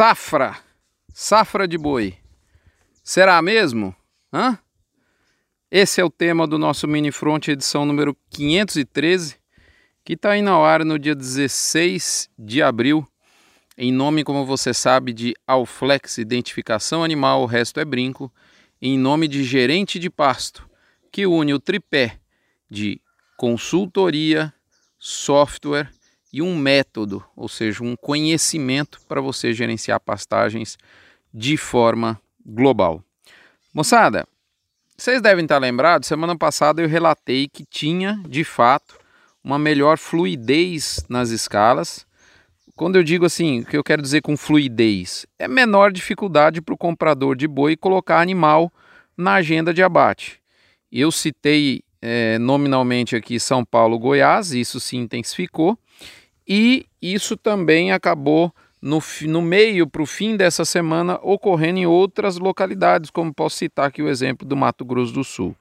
Safra, safra de boi. Será mesmo? Hã? Esse é o tema do nosso Mini Front, edição número 513, que está aí na ar no dia 16 de abril, em nome, como você sabe, de Alflex Identificação Animal, o resto é brinco, em nome de Gerente de Pasto, que une o tripé de consultoria, software e um método, ou seja, um conhecimento para você gerenciar pastagens de forma global. Moçada, vocês devem estar lembrados, semana passada eu relatei que tinha, de fato, uma melhor fluidez nas escalas. Quando eu digo assim, o que eu quero dizer com fluidez? É menor dificuldade para o comprador de boi colocar animal na agenda de abate. Eu citei é, nominalmente aqui São Paulo, Goiás, isso se intensificou e isso também acabou no, no meio para o fim dessa semana ocorrendo em outras localidades, como posso citar aqui o exemplo do Mato Grosso do Sul.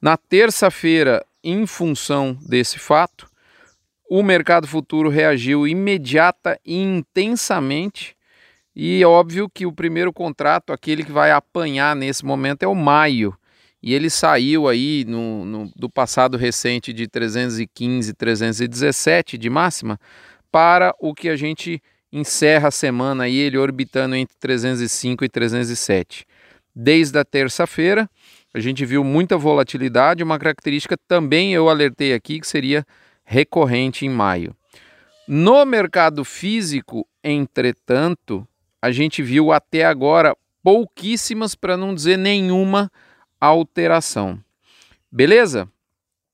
Na terça-feira, em função desse fato, o mercado futuro reagiu imediata e intensamente. E é óbvio que o primeiro contrato, aquele que vai apanhar nesse momento, é o maio e ele saiu aí no, no, do passado recente de 315, 317 de máxima para o que a gente encerra a semana aí ele orbitando entre 305 e 307. Desde a terça-feira a gente viu muita volatilidade, uma característica também eu alertei aqui que seria recorrente em maio. No mercado físico, entretanto, a gente viu até agora pouquíssimas, para não dizer nenhuma, alteração. Beleza?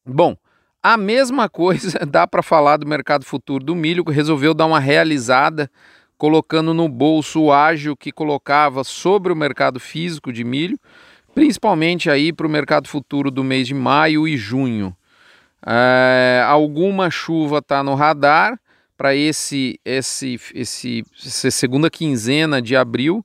Bom, a mesma coisa dá para falar do mercado futuro do milho, que resolveu dar uma realizada, colocando no bolso o ágio que colocava sobre o mercado físico de milho, principalmente aí para o mercado futuro do mês de maio e junho. É, alguma chuva está no radar para esse, esse, esse, essa segunda quinzena de abril,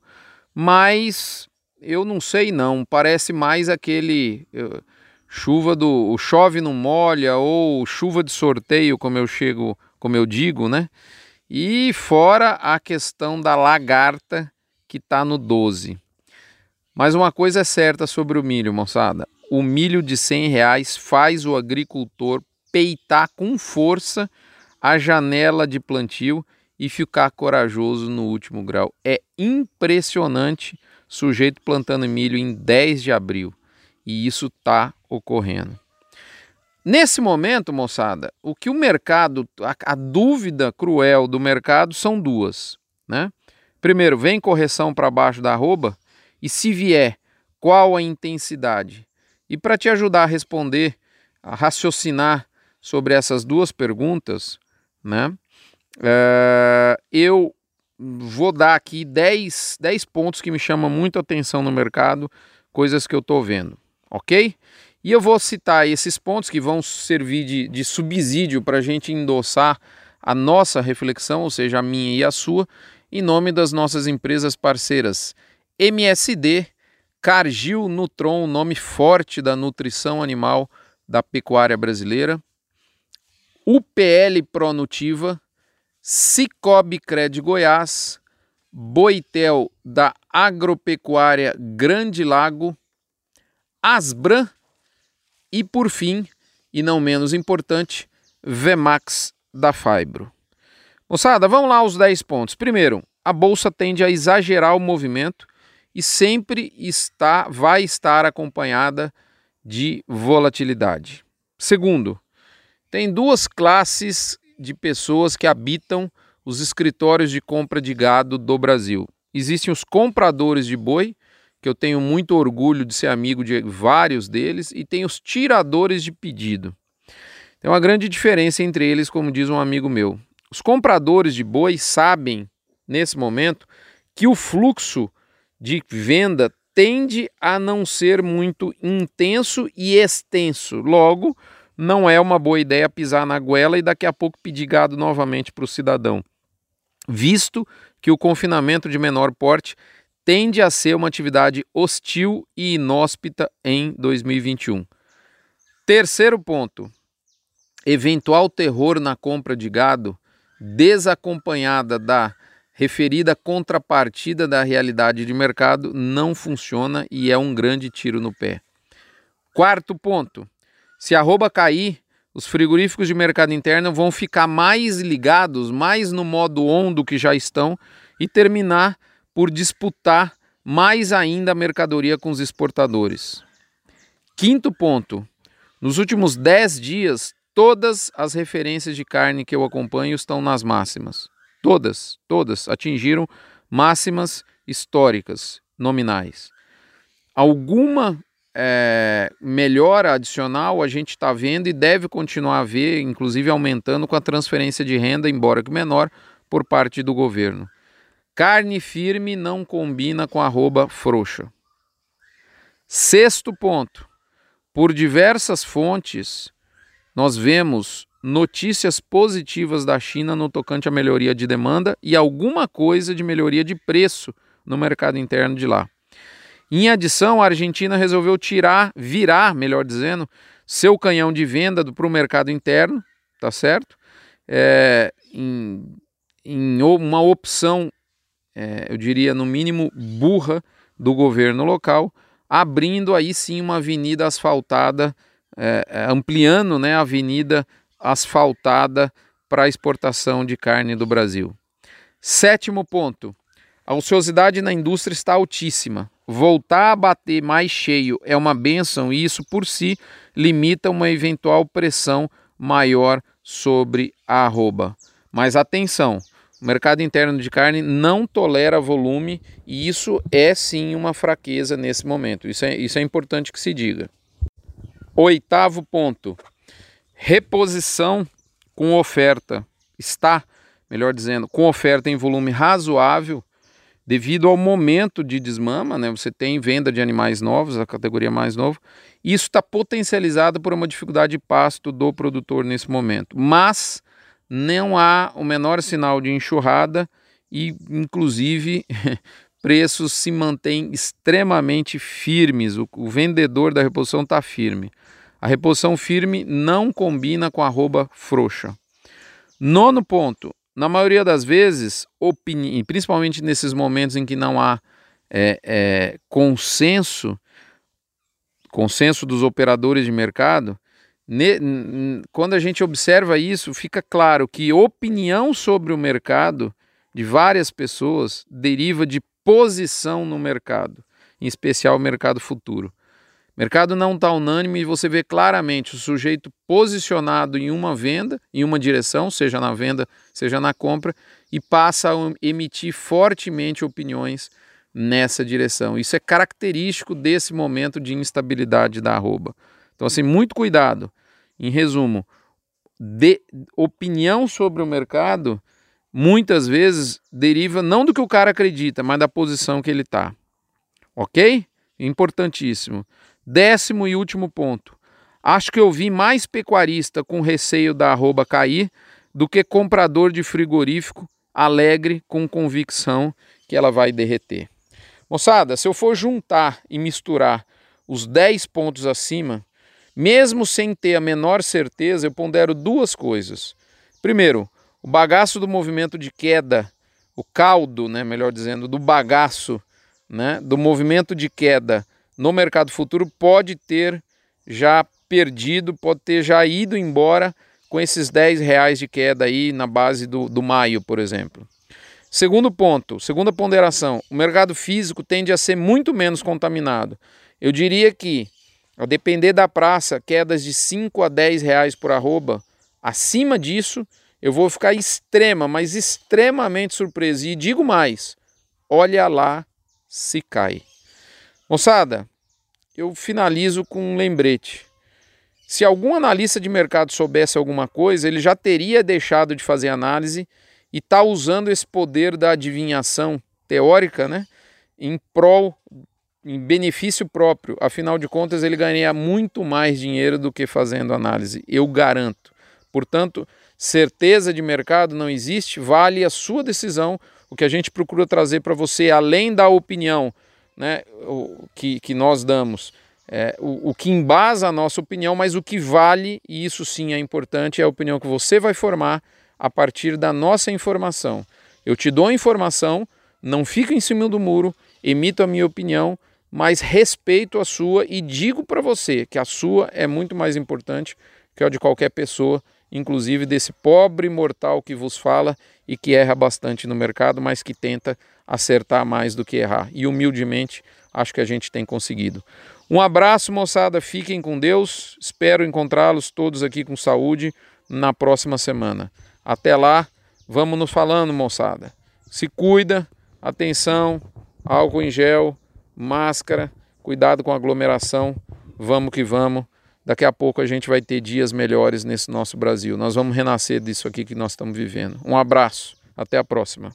mas eu não sei não, parece mais aquele eu, chuva do o chove não molha ou chuva de sorteio, como eu chego, como eu digo, né? E fora a questão da lagarta que está no 12. Mas uma coisa é certa sobre o milho, moçada. O milho de 100 reais faz o agricultor peitar com força a janela de plantio e ficar corajoso no último grau. É impressionante sujeito plantando milho em 10 de abril. E isso está ocorrendo. Nesse momento, moçada, o que o mercado, a, a, dúvida cruel do mercado são duas, né? Primeiro, vem correção para baixo da arroba e se vier, qual a intensidade? E para te ajudar a responder, a raciocinar sobre essas duas perguntas, né? É, eu vou dar aqui 10, 10 pontos que me chamam muito atenção no mercado, coisas que eu estou vendo, ok? E eu vou citar esses pontos que vão servir de, de subsídio para a gente endossar a nossa reflexão, ou seja, a minha e a sua, em nome das nossas empresas parceiras MSD, Cargill Nutron, nome forte da nutrição animal da pecuária brasileira, UPL Pronutiva, Cicobi Cred Goiás, Boitel da Agropecuária Grande Lago, Asbran e, por fim, e não menos importante, Vemax da Fibro. Moçada, vamos lá aos 10 pontos. Primeiro, a bolsa tende a exagerar o movimento e sempre está, vai estar acompanhada de volatilidade. Segundo, tem duas classes de pessoas que habitam os escritórios de compra de gado do Brasil. Existem os compradores de boi, que eu tenho muito orgulho de ser amigo de vários deles, e tem os tiradores de pedido. Tem uma grande diferença entre eles, como diz um amigo meu. Os compradores de boi sabem, nesse momento, que o fluxo de venda tende a não ser muito intenso e extenso. Logo, não é uma boa ideia pisar na goela e daqui a pouco pedir gado novamente para o cidadão, visto que o confinamento de menor porte tende a ser uma atividade hostil e inóspita em 2021. Terceiro ponto: eventual terror na compra de gado, desacompanhada da referida contrapartida da realidade de mercado não funciona e é um grande tiro no pé. Quarto ponto: se a arroba cair, os frigoríficos de mercado interno vão ficar mais ligados, mais no modo on do que já estão e terminar por disputar mais ainda a mercadoria com os exportadores. Quinto ponto: nos últimos 10 dias, todas as referências de carne que eu acompanho estão nas máximas. Todas, todas atingiram máximas históricas nominais. Alguma é, melhora adicional a gente está vendo e deve continuar a ver, inclusive aumentando com a transferência de renda, embora que menor, por parte do governo. Carne firme não combina com arroba frouxa. Sexto ponto. Por diversas fontes, nós vemos notícias positivas da China no tocante à melhoria de demanda e alguma coisa de melhoria de preço no mercado interno de lá. Em adição, a Argentina resolveu tirar, virar, melhor dizendo, seu canhão de venda para o mercado interno, tá certo? É, em, em uma opção, é, eu diria no mínimo burra do governo local, abrindo aí sim uma avenida asfaltada, é, é ampliando né, a avenida asfaltada para exportação de carne do Brasil. Sétimo ponto: a ociosidade na indústria está altíssima. Voltar a bater mais cheio é uma benção e isso por si limita uma eventual pressão maior sobre a arroba. Mas atenção, o mercado interno de carne não tolera volume e isso é sim uma fraqueza nesse momento. Isso é, isso é importante que se diga. Oitavo ponto: reposição com oferta está, melhor dizendo, com oferta em volume razoável devido ao momento de desmama, né? Você tem venda de animais novos, a categoria mais novo. Isso está potencializado por uma dificuldade de pasto do produtor nesse momento. Mas não há o menor sinal de enxurrada e, inclusive, preços se mantêm extremamente firmes. O, o vendedor da reposição está firme. A reposição firme não combina com a arroba frouxa. Nono ponto. Na maioria das vezes, opini... principalmente nesses momentos em que não há é, é, consenso, consenso dos operadores de mercado, ne... quando a gente observa isso, fica claro que opinião sobre o mercado de várias pessoas deriva de posição no mercado, em especial o mercado futuro. Mercado não está unânime e você vê claramente o sujeito posicionado em uma venda, em uma direção, seja na venda, seja na compra, e passa a emitir fortemente opiniões nessa direção. Isso é característico desse momento de instabilidade da arroba. Então, assim, muito cuidado. Em resumo, de opinião sobre o mercado muitas vezes deriva não do que o cara acredita, mas da posição que ele está. Ok? Importantíssimo. Décimo e último ponto. Acho que eu vi mais pecuarista com receio da arroba cair do que comprador de frigorífico alegre com convicção que ela vai derreter. Moçada, se eu for juntar e misturar os 10 pontos acima, mesmo sem ter a menor certeza, eu pondero duas coisas. Primeiro, o bagaço do movimento de queda, o caldo, né, melhor dizendo, do bagaço, né, do movimento de queda no mercado futuro pode ter já perdido, pode ter já ido embora com esses 10 reais de queda aí na base do, do maio, por exemplo. Segundo ponto, segunda ponderação, o mercado físico tende a ser muito menos contaminado. Eu diria que, a depender da praça, quedas de 5 a 10 reais por arroba, acima disso, eu vou ficar extrema, mas extremamente surpreso. E digo mais, olha lá se cai. Moçada, eu finalizo com um lembrete. Se algum analista de mercado soubesse alguma coisa, ele já teria deixado de fazer análise e está usando esse poder da adivinhação teórica né, em prol, em benefício próprio. Afinal de contas, ele ganharia muito mais dinheiro do que fazendo análise, eu garanto. Portanto, certeza de mercado não existe, vale a sua decisão. O que a gente procura trazer para você, além da opinião né, o, que, que nós damos, é, o, o que embasa a nossa opinião, mas o que vale, e isso sim é importante, é a opinião que você vai formar a partir da nossa informação. Eu te dou a informação, não fico em cima do muro, emito a minha opinião, mas respeito a sua e digo para você que a sua é muito mais importante que a de qualquer pessoa, inclusive desse pobre mortal que vos fala e que erra bastante no mercado, mas que tenta acertar mais do que errar. E humildemente acho que a gente tem conseguido. Um abraço, moçada. Fiquem com Deus. Espero encontrá-los todos aqui com saúde na próxima semana. Até lá, vamos nos falando, moçada. Se cuida, atenção, álcool em gel, máscara, cuidado com aglomeração. Vamos que vamos. Daqui a pouco a gente vai ter dias melhores nesse nosso Brasil. Nós vamos renascer disso aqui que nós estamos vivendo. Um abraço. Até a próxima.